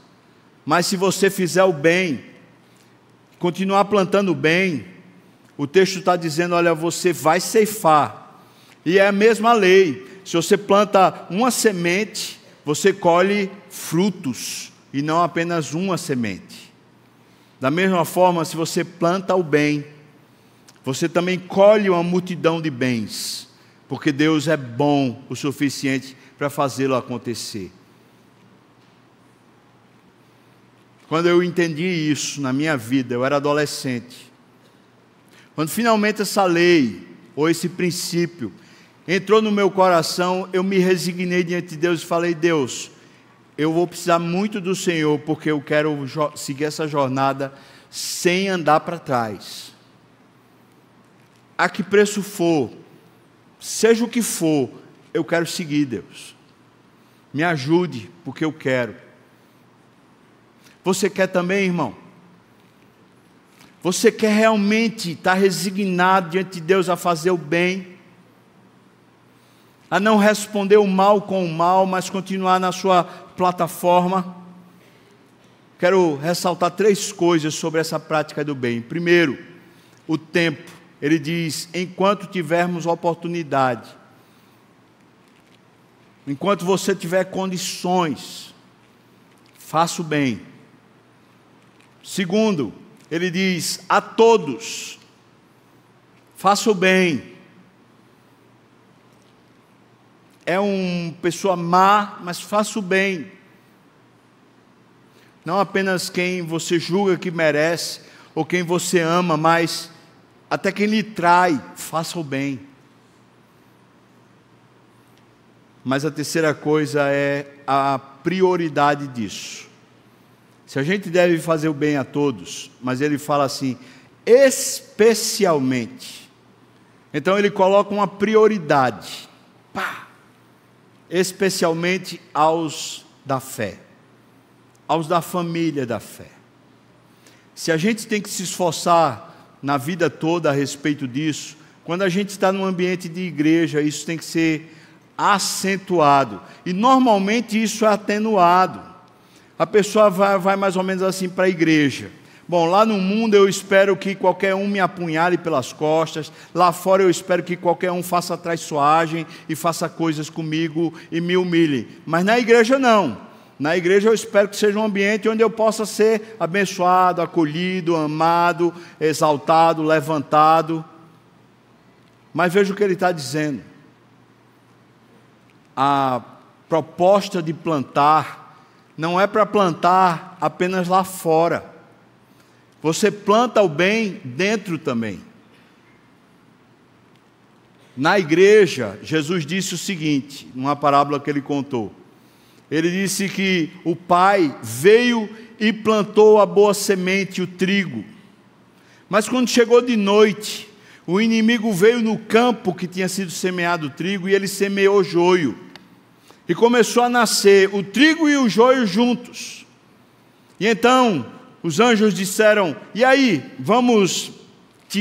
Mas se você fizer o bem, continuar plantando o bem, o texto está dizendo: olha, você vai ceifar. E é a mesma lei. Se você planta uma semente, você colhe frutos, e não apenas uma semente. Da mesma forma, se você planta o bem, você também colhe uma multidão de bens, porque Deus é bom o suficiente para fazê-lo acontecer. Quando eu entendi isso na minha vida, eu era adolescente. Quando finalmente essa lei, ou esse princípio, entrou no meu coração, eu me resignei diante de Deus e falei: Deus, eu vou precisar muito do Senhor, porque eu quero seguir essa jornada sem andar para trás. A que preço for, seja o que for, eu quero seguir, Deus. Me ajude, porque eu quero. Você quer também, irmão? Você quer realmente estar resignado diante de Deus a fazer o bem? A não responder o mal com o mal, mas continuar na sua plataforma? Quero ressaltar três coisas sobre essa prática do bem. Primeiro, o tempo. Ele diz: enquanto tivermos oportunidade, enquanto você tiver condições, faça o bem. Segundo, ele diz a todos: faça o bem. É uma pessoa má, mas faça o bem. Não apenas quem você julga que merece, ou quem você ama, mas até quem lhe trai, faça o bem. Mas a terceira coisa é a prioridade disso. Se a gente deve fazer o bem a todos, mas ele fala assim, especialmente. Então ele coloca uma prioridade. Pá! Especialmente aos da fé, aos da família da fé. Se a gente tem que se esforçar na vida toda a respeito disso, quando a gente está num ambiente de igreja, isso tem que ser acentuado. E normalmente isso é atenuado a pessoa vai, vai mais ou menos assim para a igreja. Bom, lá no mundo eu espero que qualquer um me apunhale pelas costas, lá fora eu espero que qualquer um faça traiçoagem e faça coisas comigo e me humilhe. Mas na igreja não. Na igreja eu espero que seja um ambiente onde eu possa ser abençoado, acolhido, amado, exaltado, levantado. Mas veja o que ele está dizendo. A proposta de plantar não é para plantar apenas lá fora. Você planta o bem dentro também. Na igreja, Jesus disse o seguinte, numa parábola que ele contou. Ele disse que o pai veio e plantou a boa semente, o trigo. Mas quando chegou de noite, o inimigo veio no campo que tinha sido semeado o trigo e ele semeou joio. E começou a nascer o trigo e o joio juntos. E então os anjos disseram: E aí, vamos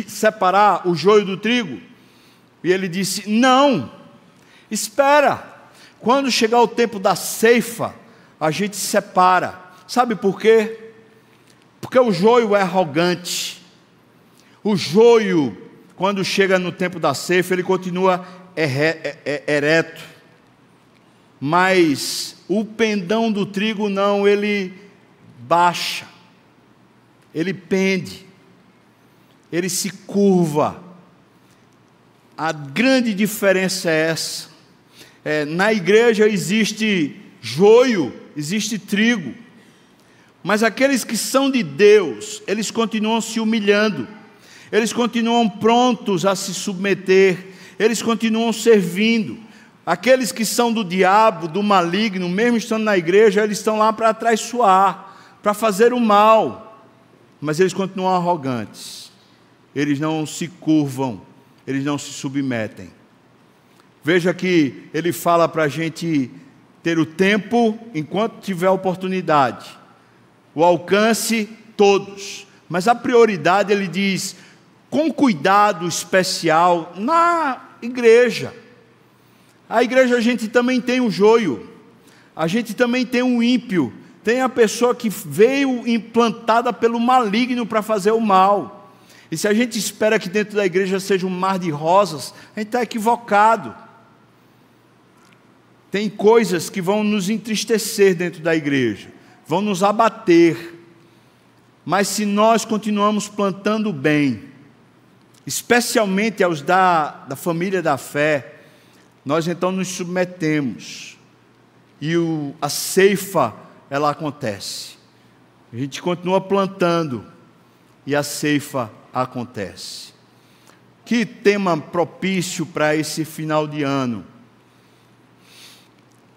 separar o joio do trigo? E ele disse: Não, espera. Quando chegar o tempo da ceifa, a gente separa. Sabe por quê? Porque o joio é arrogante. O joio, quando chega no tempo da ceifa, ele continua ereto. Mas o pendão do trigo não, ele baixa. Ele pende. Ele se curva. A grande diferença é essa. É, na igreja existe joio, existe trigo. Mas aqueles que são de Deus, eles continuam se humilhando, eles continuam prontos a se submeter, eles continuam servindo. Aqueles que são do diabo, do maligno, mesmo estando na igreja, eles estão lá para traiçoar, para fazer o mal, mas eles continuam arrogantes, eles não se curvam, eles não se submetem. Veja que ele fala para a gente ter o tempo enquanto tiver oportunidade o alcance todos, mas a prioridade ele diz com cuidado especial na igreja. A igreja a gente também tem o joio, a gente também tem o ímpio, tem a pessoa que veio implantada pelo maligno para fazer o mal. E se a gente espera que dentro da igreja seja um mar de rosas, a gente está equivocado. Tem coisas que vão nos entristecer dentro da igreja vão nos abater. Mas se nós continuamos plantando bem, especialmente aos da, da família da fé, nós então nos submetemos e o, a ceifa ela acontece. A gente continua plantando e a ceifa acontece. Que tema propício para esse final de ano.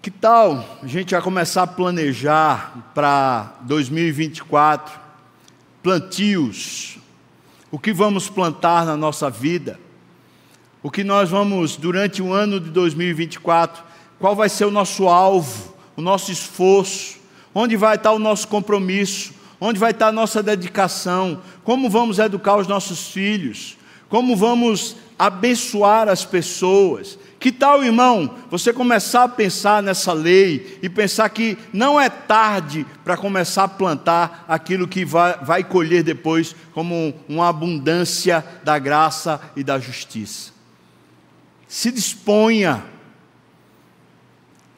Que tal a gente já começar a planejar para 2024 plantios? O que vamos plantar na nossa vida? O que nós vamos, durante o ano de 2024, qual vai ser o nosso alvo, o nosso esforço? Onde vai estar o nosso compromisso? Onde vai estar a nossa dedicação? Como vamos educar os nossos filhos? Como vamos abençoar as pessoas? Que tal, irmão, você começar a pensar nessa lei e pensar que não é tarde para começar a plantar aquilo que vai, vai colher depois como uma abundância da graça e da justiça? Se disponha.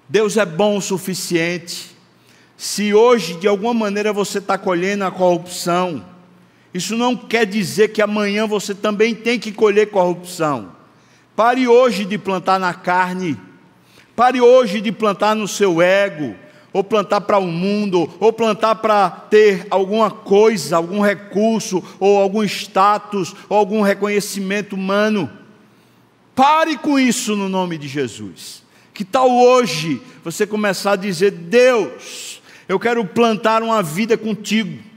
Deus é bom o suficiente. Se hoje, de alguma maneira, você está colhendo a corrupção, isso não quer dizer que amanhã você também tem que colher corrupção. Pare hoje de plantar na carne. Pare hoje de plantar no seu ego, ou plantar para o um mundo, ou plantar para ter alguma coisa, algum recurso, ou algum status, ou algum reconhecimento humano. Pare com isso no nome de Jesus. Que tal hoje você começar a dizer: Deus, eu quero plantar uma vida contigo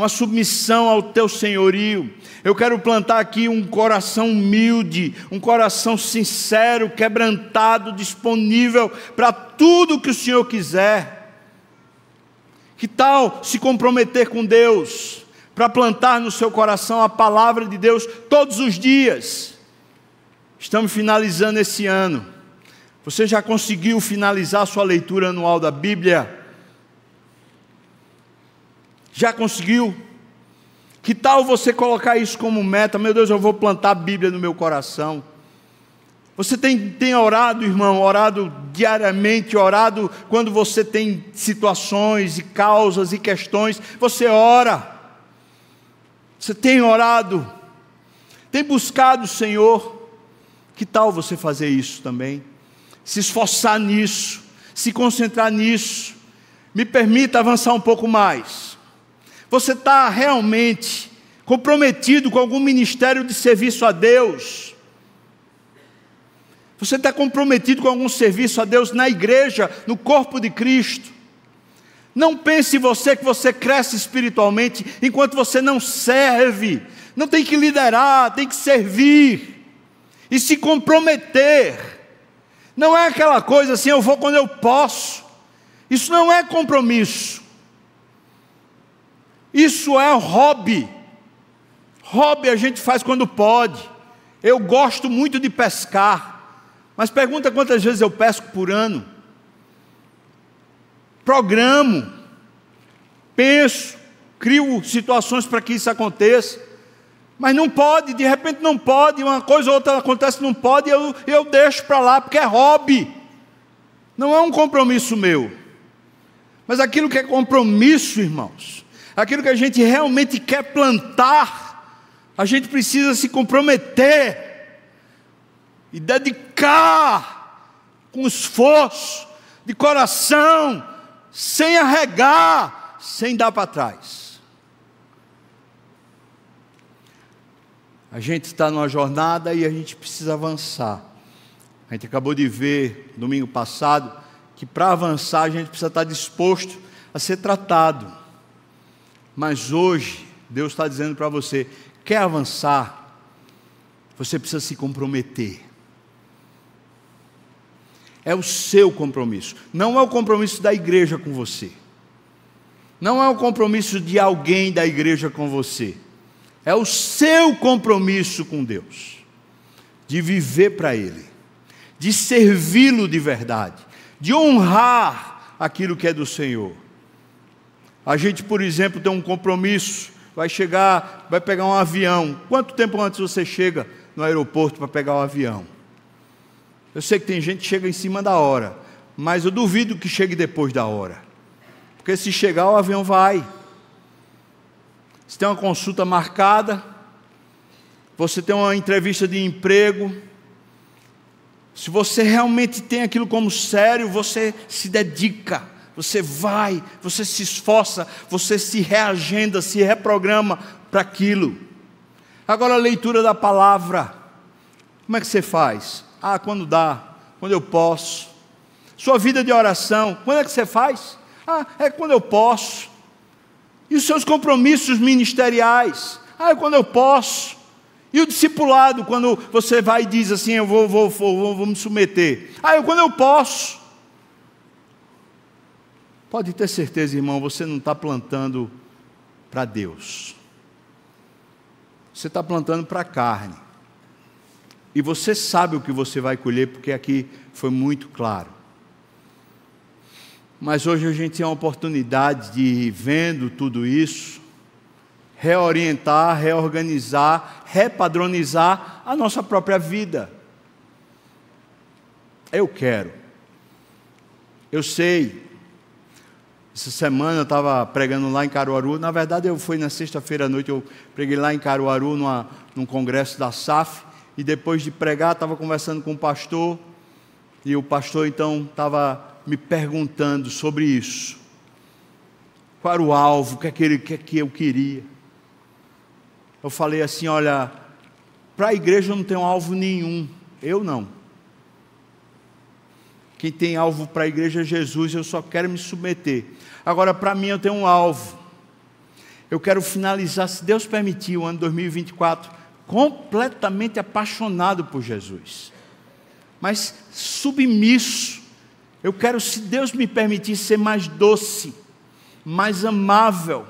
uma submissão ao teu senhorio. Eu quero plantar aqui um coração humilde, um coração sincero, quebrantado, disponível para tudo que o Senhor quiser. Que tal se comprometer com Deus, para plantar no seu coração a palavra de Deus todos os dias? Estamos finalizando esse ano. Você já conseguiu finalizar a sua leitura anual da Bíblia? Já conseguiu? Que tal você colocar isso como meta? Meu Deus, eu vou plantar a Bíblia no meu coração. Você tem, tem orado, irmão, orado diariamente, orado quando você tem situações e causas e questões, você ora. Você tem orado, tem buscado o Senhor. Que tal você fazer isso também? Se esforçar nisso, se concentrar nisso. Me permita avançar um pouco mais. Você está realmente comprometido com algum ministério de serviço a Deus? Você está comprometido com algum serviço a Deus na igreja, no corpo de Cristo? Não pense você que você cresce espiritualmente enquanto você não serve. Não tem que liderar, tem que servir e se comprometer. Não é aquela coisa assim, eu vou quando eu posso. Isso não é compromisso. Isso é hobby. Hobby a gente faz quando pode. Eu gosto muito de pescar. Mas pergunta quantas vezes eu pesco por ano. Programo, penso, crio situações para que isso aconteça. Mas não pode, de repente não pode, uma coisa ou outra acontece, não pode, eu, eu deixo para lá, porque é hobby. Não é um compromisso meu. Mas aquilo que é compromisso, irmãos, aquilo que a gente realmente quer plantar, a gente precisa se comprometer e dedicar com esforço, de coração, sem arregar, sem dar para trás. A gente está numa jornada e a gente precisa avançar. A gente acabou de ver domingo passado que para avançar a gente precisa estar disposto a ser tratado. Mas hoje, Deus está dizendo para você: quer avançar? Você precisa se comprometer. É o seu compromisso, não é o compromisso da igreja com você, não é o compromisso de alguém da igreja com você é o seu compromisso com Deus, de viver para Ele, de servi-lo de verdade, de honrar aquilo que é do Senhor. A gente, por exemplo, tem um compromisso, vai chegar, vai pegar um avião. Quanto tempo antes você chega no aeroporto para pegar o avião? Eu sei que tem gente que chega em cima da hora, mas eu duvido que chegue depois da hora. Porque se chegar, o avião vai você tem uma consulta marcada, você tem uma entrevista de emprego. Se você realmente tem aquilo como sério, você se dedica, você vai, você se esforça, você se reagenda, se reprograma para aquilo. Agora a leitura da palavra, como é que você faz? Ah, quando dá, quando eu posso. Sua vida de oração, quando é que você faz? Ah, é quando eu posso. E os seus compromissos ministeriais? Ah, quando eu posso. E o discipulado, quando você vai e diz assim, eu vou, vou, vou, vou me submeter. Ah, é quando eu posso. Pode ter certeza, irmão, você não está plantando para Deus. Você está plantando para a carne. E você sabe o que você vai colher, porque aqui foi muito claro. Mas hoje a gente tem a oportunidade de, vendo tudo isso, reorientar, reorganizar, repadronizar a nossa própria vida. Eu quero. Eu sei. Essa semana eu estava pregando lá em Caruaru. Na verdade, eu fui na sexta-feira à noite, eu preguei lá em Caruaru, numa, num congresso da SAF. E depois de pregar, estava conversando com o pastor. E o pastor então estava me perguntando sobre isso. Qual era o alvo, o que é que, que, é que eu queria. Eu falei assim: olha, para a igreja eu não tenho alvo nenhum, eu não. Quem tem alvo para a igreja é Jesus, eu só quero me submeter. Agora, para mim, eu tenho um alvo. Eu quero finalizar, se Deus permitir, o ano 2024 completamente apaixonado por Jesus, mas submisso eu quero, se Deus me permitir, ser mais doce, mais amável,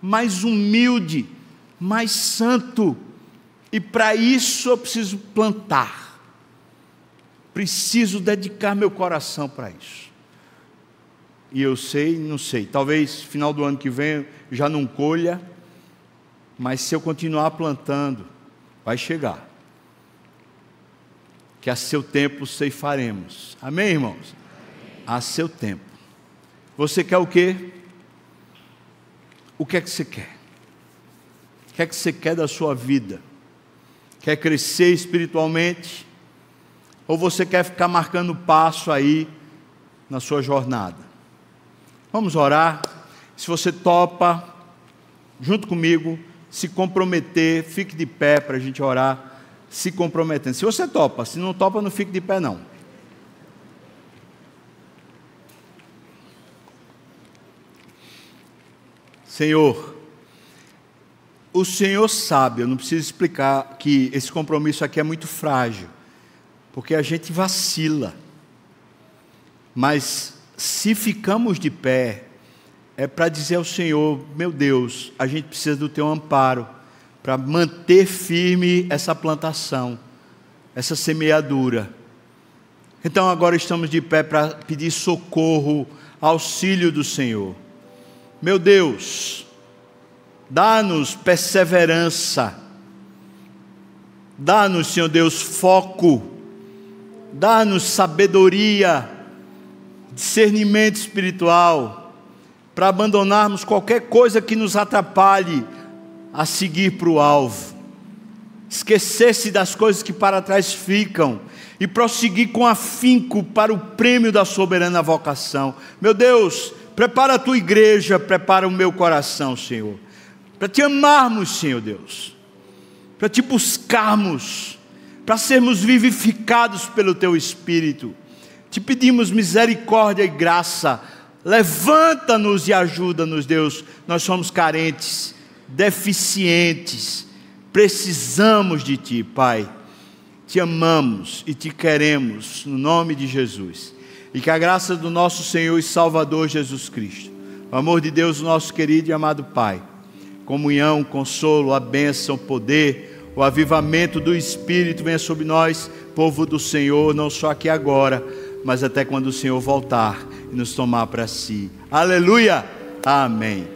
mais humilde, mais santo. E para isso eu preciso plantar. Preciso dedicar meu coração para isso. E eu sei, não sei, talvez final do ano que vem já não colha, mas se eu continuar plantando, vai chegar. Que a seu tempo ceifaremos. Amém, irmãos? A seu tempo. Você quer o quê? O que é que você quer? O que é que você quer da sua vida? Quer crescer espiritualmente? Ou você quer ficar marcando passo aí na sua jornada? Vamos orar. Se você topa, junto comigo, se comprometer, fique de pé para a gente orar, se comprometendo. Se você topa, se não topa, não fique de pé, não. Senhor, o Senhor sabe, eu não preciso explicar que esse compromisso aqui é muito frágil, porque a gente vacila. Mas se ficamos de pé, é para dizer ao Senhor: meu Deus, a gente precisa do teu amparo para manter firme essa plantação, essa semeadura. Então agora estamos de pé para pedir socorro, auxílio do Senhor. Meu Deus, Dá-nos perseverança. Dá-nos, Senhor Deus, foco. Dá-nos sabedoria, discernimento espiritual, para abandonarmos qualquer coisa que nos atrapalhe a seguir para o alvo. Esquecer-se das coisas que para trás ficam e prosseguir com afinco para o prêmio da soberana vocação. Meu Deus, prepara a tua igreja, prepara o meu coração, Senhor para te amarmos, Senhor Deus, para te buscarmos, para sermos vivificados pelo teu Espírito. Te pedimos misericórdia e graça, levanta-nos e ajuda-nos, Deus. Nós somos carentes, deficientes, precisamos de Ti, Pai. Te amamos e te queremos, no nome de Jesus. E que a graça do nosso Senhor e Salvador Jesus Cristo, o amor de Deus, nosso querido e amado Pai comunhão, consolo, a bênção, o poder, o avivamento do Espírito venha sobre nós, povo do Senhor, não só aqui agora, mas até quando o Senhor voltar e nos tomar para si. Aleluia! Amém.